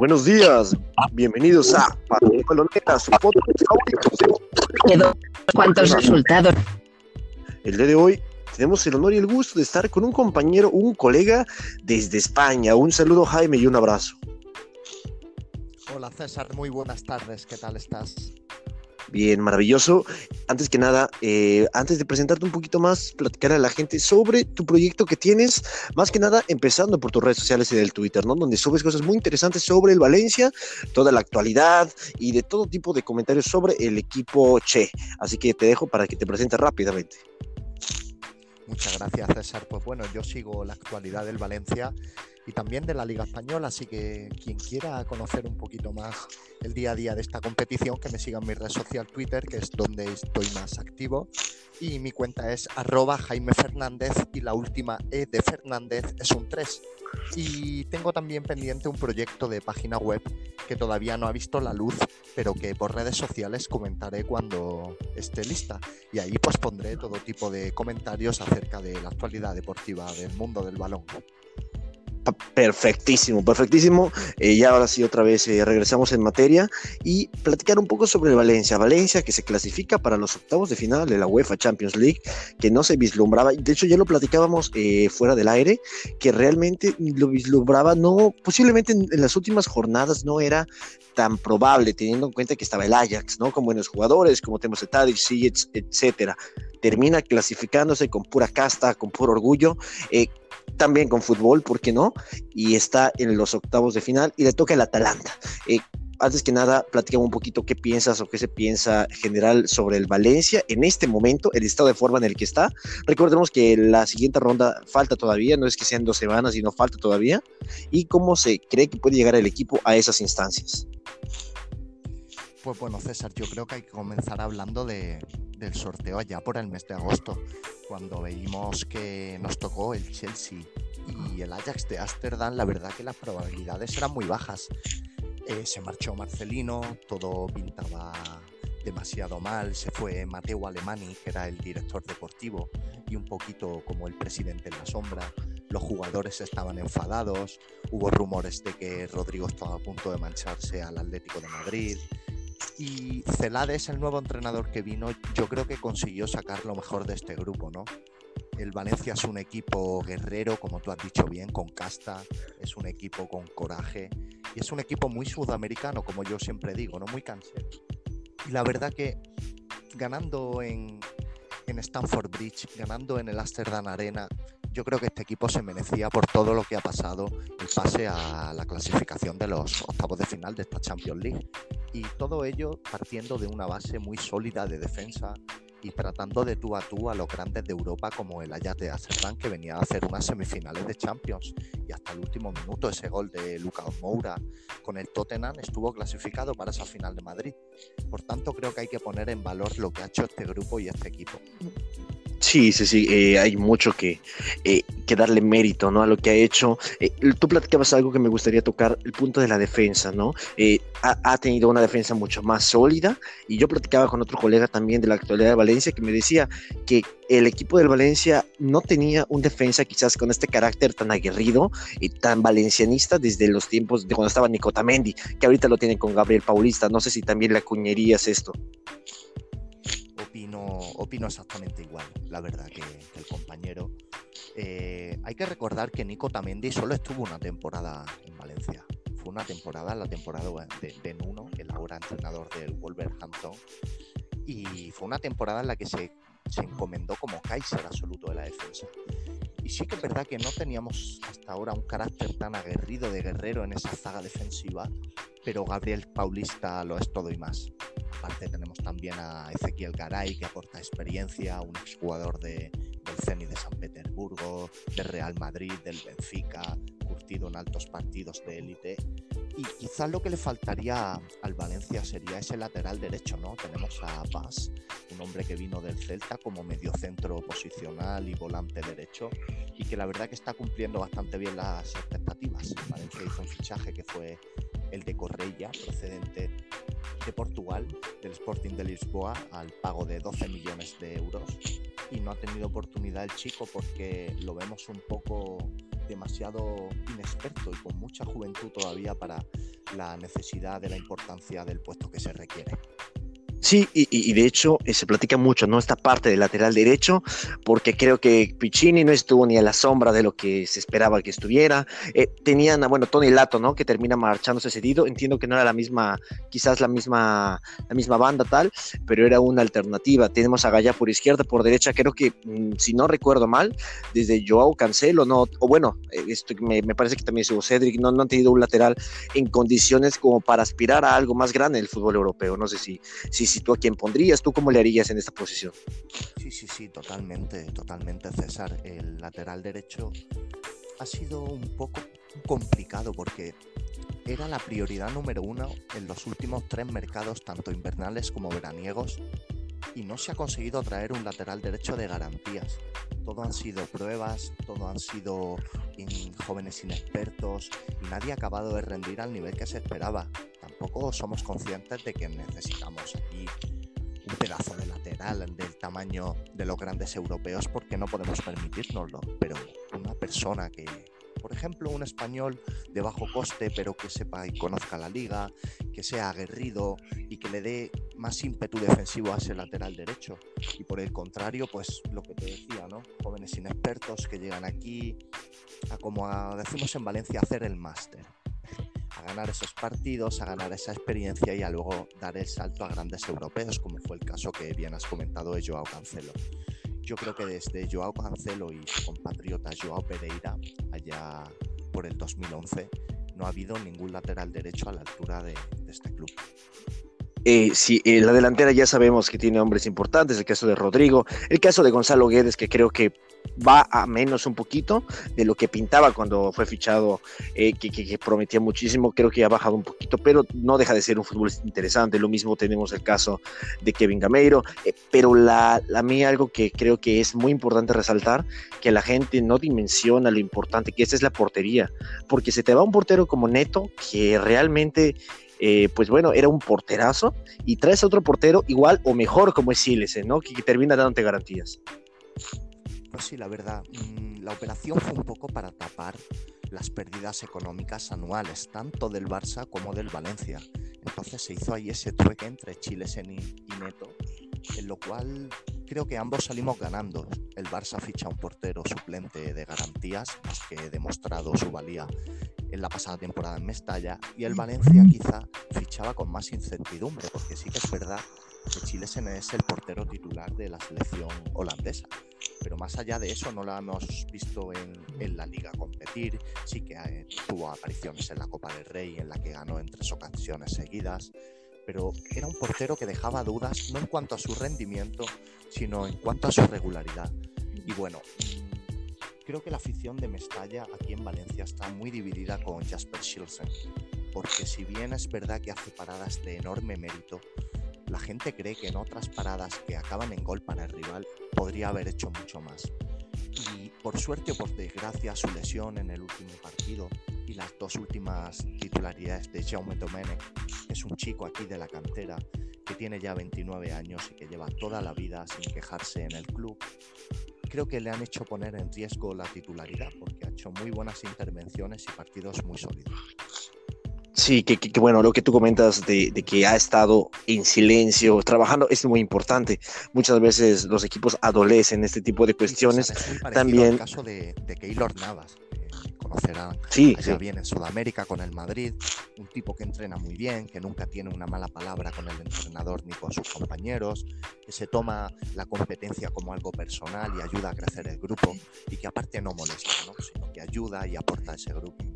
Buenos días, bienvenidos a Pasión Balonera, su podcast favorito. ¿Cuántos resultados? El día de hoy tenemos el honor y el gusto de estar con un compañero, un colega desde España. Un saludo Jaime y un abrazo. Hola César, muy buenas tardes, ¿qué tal estás? Bien, maravilloso. Antes que nada, eh, antes de presentarte un poquito más, platicar a la gente sobre tu proyecto que tienes, más que nada empezando por tus redes sociales y del Twitter, ¿no? Donde subes cosas muy interesantes sobre el Valencia, toda la actualidad y de todo tipo de comentarios sobre el equipo Che. Así que te dejo para que te presentes rápidamente. Muchas gracias César. Pues bueno, yo sigo la actualidad del Valencia y también de la Liga Española, así que quien quiera conocer un poquito más el día a día de esta competición, que me siga en mi red social Twitter, que es donde estoy más activo. Y mi cuenta es arroba Jaime Fernández y la última E de Fernández es un 3. Y tengo también pendiente un proyecto de página web que todavía no ha visto la luz, pero que por redes sociales comentaré cuando esté lista. Y ahí pues pondré todo tipo de comentarios acerca de la actualidad deportiva del mundo del balón. Perfectísimo, perfectísimo. Eh, ya ahora sí, otra vez eh, regresamos en materia y platicar un poco sobre Valencia. Valencia que se clasifica para los octavos de final de la UEFA Champions League, que no se vislumbraba. De hecho, ya lo platicábamos eh, fuera del aire, que realmente lo vislumbraba, no, posiblemente en, las últimas jornadas no era tan probable, teniendo en cuenta que estaba el Ajax, ¿no? Con buenos jugadores, como tenemos Tadic, etcétera. Termina clasificándose con pura casta, con puro orgullo también con fútbol, ¿por qué no? Y está en los octavos de final y le toca el Atalanta. Eh, antes que nada, platícame un poquito qué piensas o qué se piensa general sobre el Valencia en este momento, el estado de forma en el que está. Recordemos que la siguiente ronda falta todavía, no es que sean dos semanas, sino falta todavía. Y cómo se cree que puede llegar el equipo a esas instancias. Pues bueno, César, yo creo que hay que comenzar hablando de, del sorteo allá por el mes de agosto, cuando veíamos que nos tocó el Chelsea y el Ajax de Ámsterdam, la verdad que las probabilidades eran muy bajas. Eh, se marchó Marcelino, todo pintaba demasiado mal, se fue Mateo Alemani, que era el director deportivo, y un poquito como el presidente en la sombra. Los jugadores estaban enfadados, hubo rumores de que Rodrigo estaba a punto de mancharse al Atlético de Madrid. Y Celades, el nuevo entrenador que vino, yo creo que consiguió sacar lo mejor de este grupo, ¿no? El Valencia es un equipo guerrero, como tú has dicho bien, con casta, es un equipo con coraje y es un equipo muy sudamericano, como yo siempre digo, ¿no? Muy cansero. Y la verdad que ganando en, en Stamford Bridge, ganando en el Amsterdam Arena, yo creo que este equipo se merecía por todo lo que ha pasado el pase a la clasificación de los octavos de final de esta Champions League. Y todo ello partiendo de una base muy sólida de defensa y tratando de tú a tú a los grandes de Europa como el Ajax de Amsterdam que venía a hacer unas semifinales de Champions y hasta el último minuto ese gol de Lucas Moura con el Tottenham estuvo clasificado para esa final de Madrid. Por tanto creo que hay que poner en valor lo que ha hecho este grupo y este equipo. Sí, sí, sí, eh, hay mucho que, eh, que, darle mérito, ¿no? A lo que ha hecho. Eh, tú platicabas algo que me gustaría tocar, el punto de la defensa, ¿no? Ha, ha, tenido una defensa mucho más sólida y yo platicaba con otro colega también de la actualidad de Valencia que me decía que el equipo del Valencia no tenía un defensa quizás con este carácter tan aguerrido y tan valencianista desde los tiempos de cuando estaba Nicotamendi, que ahorita lo tienen con Gabriel Paulista. No sé si también le acuñerías esto opino, exactamente igual, la verdad, que, el compañero. Eh, hay que recordar que Nico Tamendi solo estuvo una temporada en Valencia. Fue una temporada, la temporada de, de Nuno, el ahora entrenador del Wolverhampton. Y fue una temporada en la que se, se encomendó como Kaiser absoluto de la defensa. Y sí que es verdad que no teníamos hasta ahora un carácter tan aguerrido de guerrero en esa zaga defensiva, pero Gabriel Paulista lo es todo y más. Aparte tenemos también a Ezequiel Garay que aporta experiencia, un exjugador de, del CENI de San Petersburgo, del Real Madrid, del Benfica, curtido en altos partidos de élite. Y quizás lo que le faltaría al Valencia sería ese lateral derecho, ¿no? Tenemos a Paz, un hombre que vino del Celta como mediocentro posicional y volante derecho, y que la verdad que está cumpliendo bastante bien las expectativas. Valencia hizo un fichaje que fue el de Correia, procedente de Portugal, del Sporting de Lisboa, al pago de 12 millones de euros. Y no ha tenido oportunidad el chico porque lo vemos un poco demasiado inexperto y con mucha juventud todavía para la necesidad de la importancia del puesto que se requiere. Sí, y, de hecho eh, se platica mucho, ¿no? Esta parte del lateral derecho, porque creo que Piccini no estuvo ni a la sombra de lo que se esperaba que estuviera. Eh, tenían, bueno, Tony Lato, ¿no? Que termina marchándose cedido. Entiendo que no era la misma, quizás la misma, la misma banda tal, pero era una alternativa. Tenemos a Gaya por izquierda, por derecha. Creo que, mm, si no recuerdo mal, desde Joao Cancelo, no, o bueno, eh, esto me, parece que también estuvo Cedric, no, no han tenido un lateral en condiciones como para aspirar a algo más grande en el fútbol europeo. No sé si, si si tú a quién pondrías, tú cómo le harías en esta posición. Sí, sí, sí, totalmente, totalmente, César. El lateral derecho ha sido un poco complicado porque era la prioridad número uno en los últimos tres mercados, tanto invernales como veraniegos, y no se ha conseguido traer un lateral derecho de garantías. Todo han sido pruebas, todo han sido jóvenes inexpertos y nadie ha acabado de rendir al nivel que se esperaba tampoco somos conscientes de que necesitamos aquí un pedazo de lateral del tamaño de los grandes europeos porque no podemos permitirnoslo. Pero una persona que, por ejemplo, un español de bajo coste, pero que sepa y conozca la liga, que sea aguerrido y que le dé más ímpetu defensivo a ese lateral derecho. Y por el contrario, pues lo que te decía, ¿no? Jóvenes inexpertos que llegan aquí a, como decimos en Valencia, hacer el máster a ganar esos partidos, a ganar esa experiencia y a luego dar el salto a grandes europeos, como fue el caso que bien has comentado de Joao Cancelo. Yo creo que desde Joao Cancelo y su compatriota Joao Pereira, allá por el 2011, no ha habido ningún lateral derecho a la altura de, este club. Eh, sí, en la delantera ya sabemos que tiene hombres importantes, el caso de Rodrigo, el caso de Gonzalo Guedes, que creo que va a menos un poquito de lo que pintaba cuando fue fichado, eh, que, prometía muchísimo, creo que ha bajado un poquito, pero no deja de ser un fútbol interesante. Lo mismo tenemos el caso de Kevin Gameiro, eh, pero la, a mí algo que creo que es muy importante resaltar, que la gente no dimensiona lo importante que es la portería, porque se te va un portero como Neto, que realmente... Eh, pues bueno, era un porterazo y traes a otro portero igual o mejor como es Silesen, ¿no? Que, que termina dándote garantías. Pues sí, la verdad, mm, la operación fue un poco para tapar las pérdidas económicas anuales, tanto del Barça como del Valencia. Entonces se hizo ahí ese trueque entre Chilesen y Neto, en lo cual creo que ambos salimos ganando. El Barça ficha un portero suplente de garantías, más que demostrado su valía en la pasada temporada en Mestalla, y el Valencia quizá fichaba con más incertidumbre, porque sí que es verdad que Chilesen es el portero titular de la selección holandesa pero más allá de eso no lo hemos visto en, la liga competir, sí que eh, tuvo apariciones en la Copa del Rey en la que ganó en tres ocasiones seguidas, pero era un portero que dejaba dudas no en cuanto a su rendimiento, sino en cuanto a su regularidad. Y bueno, creo que la afición de Mestalla aquí en Valencia está muy dividida con Jasper Schilsen, porque si bien es verdad que hace paradas de enorme mérito, la gente cree que en otras paradas que acaban en gol para el rival podría haber hecho mucho más. Y por suerte o por desgracia, su lesión en el último partido y las dos últimas titularidades de Jaume Domenech, es un chico aquí de la cantera que tiene ya 29 años y que lleva toda la vida sin quejarse en el club, creo que le han hecho poner en riesgo la titularidad porque ha hecho muy buenas intervenciones y partidos muy sólidos. Sí, que, bueno, lo que tú comentas de, que ha estado en silencio, trabajando, es muy importante. Muchas veces los equipos adolecen este tipo de cuestiones. También. El caso de, Keylor Navas, conocerán sí, bien en Sudamérica con el Madrid, un tipo que entrena muy bien, que nunca tiene una mala palabra con el entrenador ni con sus compañeros, que se toma la competencia como algo personal y ayuda a crecer el grupo y que aparte no molesta, sino que ayuda y aporta a ese grupo.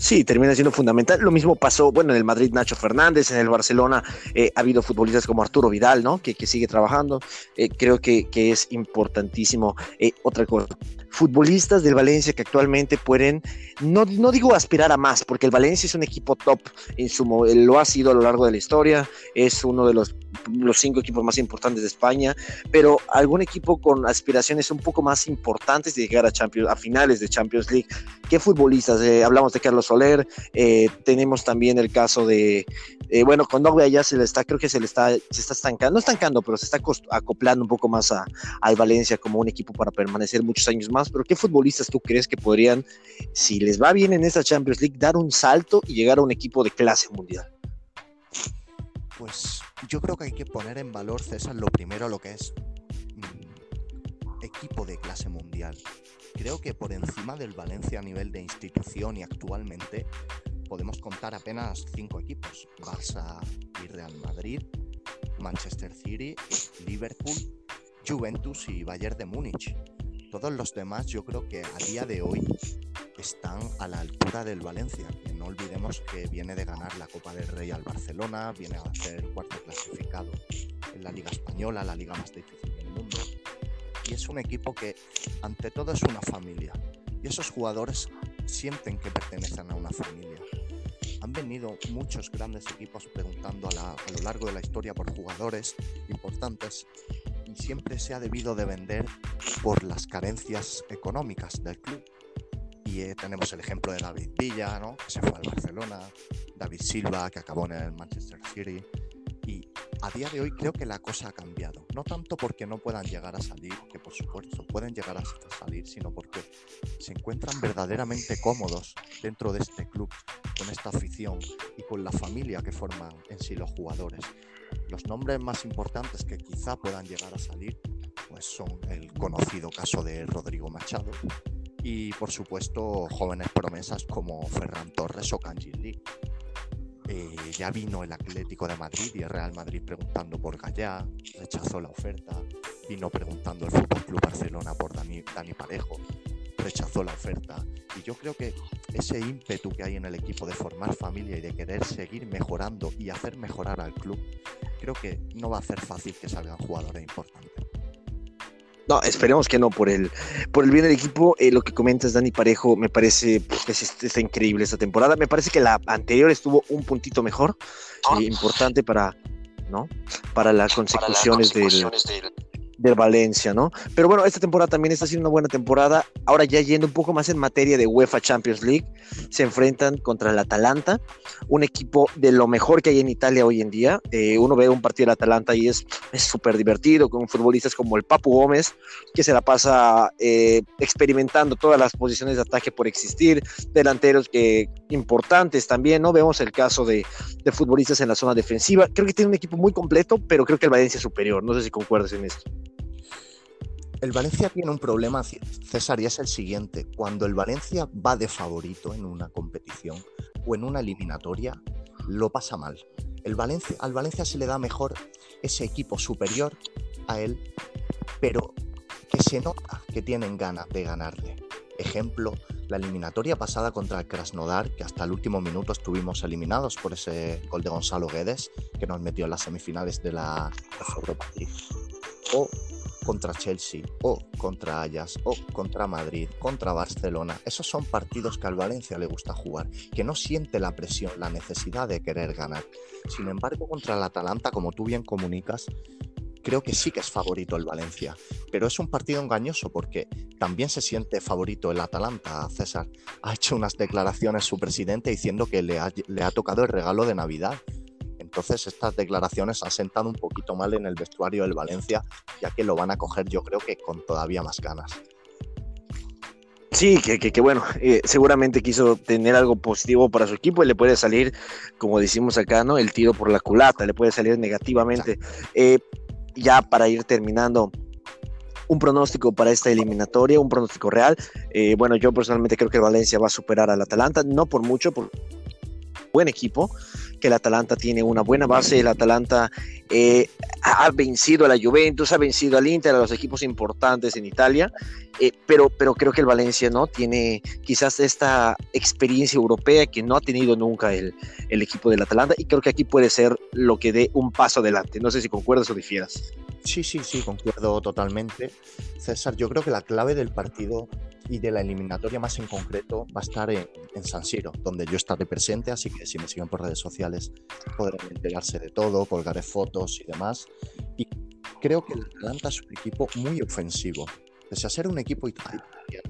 Sí, termina siendo fundamental. Lo mismo pasó, bueno, en el Madrid Nacho Fernández, en el Barcelona eh, ha habido futbolistas como Arturo Vidal, ¿no? Que, que sigue trabajando. Eh, creo que, que, es importantísimo. Eh, otra cosa, futbolistas del Valencia que actualmente pueden, no, no digo aspirar a más, porque el Valencia es un equipo top, en su, lo ha sido a lo largo de la historia, es uno de los, los cinco equipos más importantes de España, pero algún equipo con aspiraciones un poco más importantes de llegar a, Champions, a finales de Champions League. ¿Qué futbolistas? Eh, hablamos de Carlos Soler, eh, tenemos también el caso de, eh, bueno, con Nogbe ya se le está, creo que se le está, se está estancando, no estancando, pero se está acoplando un poco más a, al Valencia como un equipo para permanecer muchos años más pero ¿qué futbolistas tú crees que podrían, si les va bien en esta Champions League, dar un salto y llegar a un equipo de clase mundial? Pues yo creo que hay que poner en valor, César, lo primero lo que es equipo de clase mundial. Creo que por encima del Valencia a nivel de institución y actualmente podemos contar apenas cinco equipos. Barça y Real Madrid, Manchester City, Liverpool, Juventus y Bayern de Múnich. Todos los demás yo creo que a día de hoy están a la altura del Valencia. Que no olvidemos que viene de ganar la Copa del Rey al Barcelona, viene a ser cuarto clasificado en la Liga Española, la liga más difícil es un equipo que ante todo es una familia. Y esos jugadores sienten que pertenecen a una familia. Han venido muchos grandes equipos preguntando a, a lo largo de la historia por jugadores importantes y siempre se ha debido de vender por las carencias económicas del club. Y eh, tenemos el ejemplo de David Villa, ¿no? que se fue al Barcelona, David Silva, que acabó en el Manchester City. Y a día de hoy creo que la cosa ha cambiado. No tanto porque no puedan llegar a salir, por supuesto pueden llegar a salir, sino porque se encuentran verdaderamente cómodos dentro de este club, con esta afición y con la familia que forman en sí los jugadores. Los nombres más importantes que quizá puedan llegar a salir pues son el conocido caso de Rodrigo Machado y por supuesto jóvenes promesas como Ferran Torres o Kanji Lee. Eh, ya vino el Atlético de Madrid y el Real Madrid preguntando por Gallá, rechazó la oferta, vino preguntando el Fútbol Club Barcelona por Dani, Dani Parejo, rechazó la oferta. Y yo creo que ese ímpetu que hay en el equipo de formar familia y de querer seguir mejorando y hacer mejorar al club, creo que no va a ser fácil que salgan jugadores importantes. No, esperemos que no, por el, por el bien del equipo. Eh, lo que comentas, Dani Parejo, me parece pues, que está increíble esta temporada. Me parece que la anterior estuvo un puntito mejor, eh, importante para, ¿no? Para las consecuciones, del, del Valencia, ¿no? Pero bueno, esta temporada también está siendo una buena temporada. Ahora ya yendo un poco más en materia de UEFA Champions League, se enfrentan contra el Atalanta, un equipo de lo mejor que hay en Italia hoy en día. Eh, uno ve un partido del Atalanta y es súper divertido, con futbolistas como el Papu Gómez, que se la pasa eh, experimentando todas las posiciones de ataque por existir, delanteros que importantes también, ¿no? Vemos el caso de, de futbolistas en la zona defensiva. Creo que tiene un equipo muy completo, pero creo que el Valencia es superior. No sé si concuerdas en esto. El Valencia tiene un problema, César, y es el siguiente. Cuando el Valencia va de favorito en una competición o en una eliminatoria, lo pasa mal. El Valencia, al Valencia se le da mejor ese equipo superior a él, pero que se nota que tienen ganas de ganarle. Ejemplo, la eliminatoria pasada contra el Krasnodar, que hasta el último minuto estuvimos eliminados por ese gol de Gonzalo Guedes, que nos metió en las semifinales de la Europa League. O contra Chelsea o contra Ajax o contra Madrid, contra Barcelona. Esos son partidos que al Valencia le gusta jugar, que no siente la presión, la necesidad de querer ganar. Sin embargo, contra el Atalanta, como tú bien comunicas, creo que sí que es favorito el Valencia, pero es un partido engañoso porque también se siente favorito el Atalanta. César ha hecho unas declaraciones su presidente diciendo que le ha, le ha tocado el regalo de Navidad entonces estas declaraciones han sentado un poquito mal en el vestuario del Valencia, ya que lo van a coger yo creo que con todavía más ganas. Sí, que, bueno, eh, seguramente quiso tener algo positivo para su equipo y le puede salir, como decimos acá, ¿no? El tiro por la culata, le puede salir negativamente. Eh, ya para ir terminando, un pronóstico para esta eliminatoria, un pronóstico real. Eh, bueno, yo personalmente creo que Valencia va a superar al Atalanta, no por mucho, por buen equipo, que el Atalanta tiene una buena base, el Atalanta eh, ha vencido a la Juventus, ha vencido al Inter, a los equipos importantes en Italia, eh, pero, pero creo que el Valencia no tiene quizás esta experiencia europea que no ha tenido nunca el, el equipo del Atalanta y creo que aquí puede ser lo que dé un paso adelante. No sé si concuerdas o difieras. Sí, sí, sí, concuerdo totalmente. César, yo creo que la clave del partido y de la eliminatoria más en concreto va a estar en, San Siro, donde yo estaré presente, así que si me siguen por redes sociales podrán enterarse de todo, colgaré fotos y demás. Y creo que el Atlanta es un equipo muy ofensivo. Pese a ser un equipo italiano,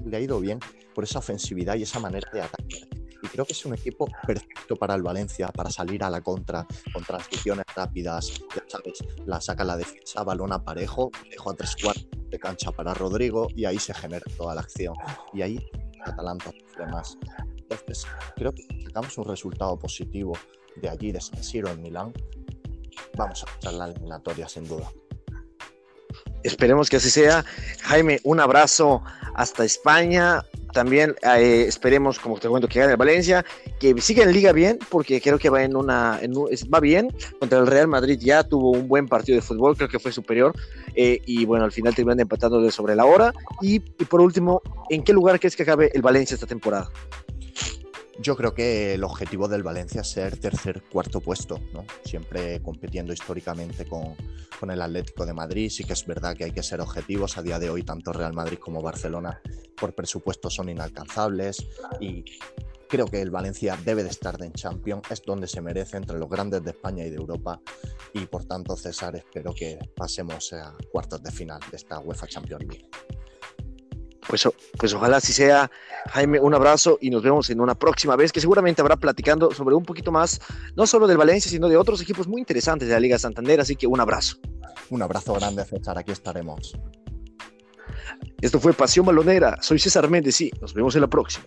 le ha ido bien por esa ofensividad y esa manera de atacar. Y creo que es un equipo perfecto para el Valencia, para salir a la contra, con transiciones rápidas, ya sabes, la saca la defensa, balón a parejo, dejo a tres cuartos de cancha para Rodrigo y ahí se genera toda la acción. Y ahí Atalanta sufre. Entonces, creo que sacamos un resultado positivo de allí, de San Siro en Milán. Vamos a echar la eliminatoria sin duda. Esperemos que así sea. Jaime, un abrazo hasta España. También eh, esperemos, como te cuento, que gane Valencia, que siga en Liga bien, porque creo que va en una, va bien contra el Real Madrid. Ya tuvo un buen partido de fútbol, creo que fue superior. Eh, y bueno, al final terminan empatando de sobre la hora. Y por último, ¿en qué lugar crees que acabe el Valencia esta temporada? Yo creo que el objetivo del Valencia es ser tercer, cuarto puesto, ¿no? Siempre compitiendo históricamente con, con, el Atlético de Madrid. Sí que es verdad que hay que ser objetivos. A día de hoy, tanto Real Madrid como Barcelona por presupuesto son inalcanzables y creo que el Valencia debe de estar en Champions, es donde se merece entre los grandes de España y de Europa y por tanto César espero que pasemos a cuartos de final de esta UEFA Champions League. Pues, pues ojalá así sea. Jaime, un abrazo y nos vemos en una próxima vez que seguramente habrá platicando sobre un poquito más, no solo del Valencia, sino de otros equipos muy interesantes de la Liga Santander. Así que un abrazo. Un abrazo grande, César. Aquí estaremos. Esto fue Pasión Balonera. Soy César Méndez y nos vemos en la próxima.